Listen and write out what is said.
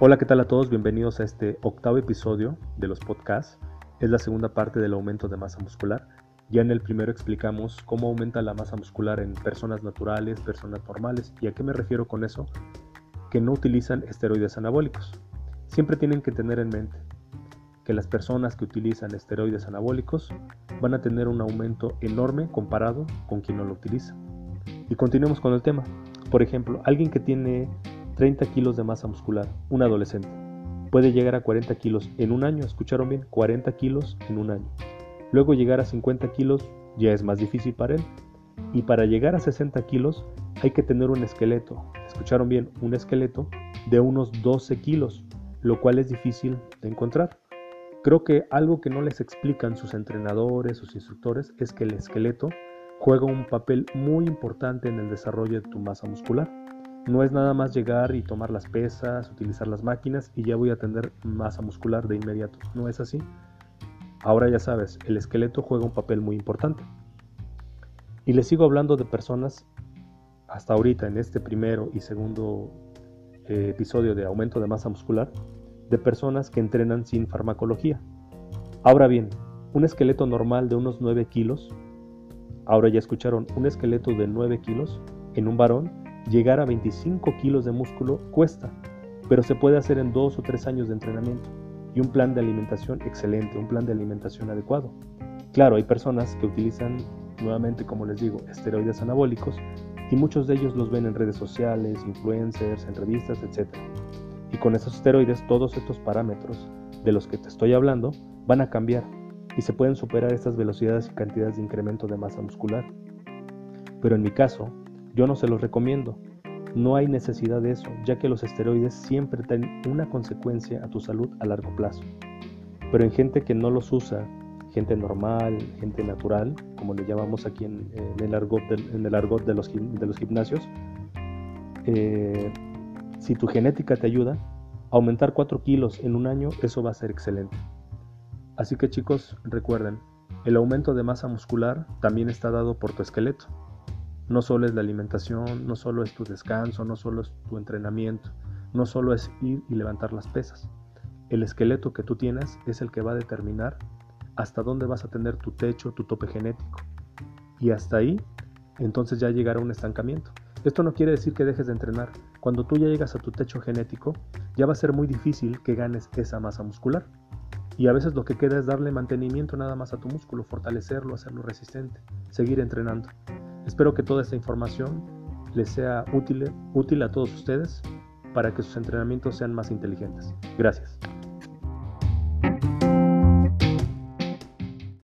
Hola, ¿qué tal a todos? Bienvenidos a este octavo episodio de los podcasts. Es la segunda parte del aumento de masa muscular. Ya en el primero explicamos cómo aumenta la masa muscular en personas naturales, personas normales. ¿Y a qué me refiero con eso? Que no utilizan esteroides anabólicos. Siempre tienen que tener en mente que las personas que utilizan esteroides anabólicos van a tener un aumento enorme comparado con quien no lo utiliza. Y continuemos con el tema. Por ejemplo, alguien que tiene 30 kilos de masa muscular, un adolescente. Puede llegar a 40 kilos en un año, ¿escucharon bien? 40 kilos en un año. Luego llegar a 50 kilos ya es más difícil para él. Y para llegar a 60 kilos hay que tener un esqueleto, ¿escucharon bien? Un esqueleto de unos 12 kilos, lo cual es difícil de encontrar. Creo que algo que no les explican sus entrenadores, sus instructores, es que el esqueleto juega un papel muy importante en el desarrollo de tu masa muscular. No es nada más llegar y tomar las pesas, utilizar las máquinas y ya voy a tener masa muscular de inmediato. No es así. Ahora ya sabes, el esqueleto juega un papel muy importante. Y les sigo hablando de personas hasta ahorita en este primero y segundo eh, episodio de aumento de masa muscular, de personas que entrenan sin farmacología. Ahora bien, un esqueleto normal de unos 9 kilos, ahora ya escucharon, un esqueleto de 9 kilos en un varón Llegar a 25 kilos de músculo cuesta, pero se puede hacer en dos o tres años de entrenamiento y un plan de alimentación excelente, un plan de alimentación adecuado. Claro, hay personas que utilizan, nuevamente como les digo, esteroides anabólicos y muchos de ellos los ven en redes sociales, influencers, en revistas, etc. Y con esos esteroides todos estos parámetros de los que te estoy hablando van a cambiar y se pueden superar estas velocidades y cantidades de incremento de masa muscular. Pero en mi caso, yo no se los recomiendo. No hay necesidad de eso, ya que los esteroides siempre tienen una consecuencia a tu salud a largo plazo. Pero en gente que no los usa, gente normal, gente natural, como le llamamos aquí en, en el argot de los, de los gimnasios, eh, si tu genética te ayuda, aumentar 4 kilos en un año, eso va a ser excelente. Así que chicos, recuerden, el aumento de masa muscular también está dado por tu esqueleto. No solo es la alimentación, no solo es tu descanso, no solo es tu entrenamiento, no solo es ir y levantar las pesas. El esqueleto que tú tienes es el que va a determinar hasta dónde vas a tener tu techo, tu tope genético. Y hasta ahí, entonces ya llegará un estancamiento. Esto no quiere decir que dejes de entrenar. Cuando tú ya llegas a tu techo genético, ya va a ser muy difícil que ganes esa masa muscular. Y a veces lo que queda es darle mantenimiento nada más a tu músculo, fortalecerlo, hacerlo resistente, seguir entrenando. Espero que toda esta información les sea útil, útil a todos ustedes para que sus entrenamientos sean más inteligentes. Gracias.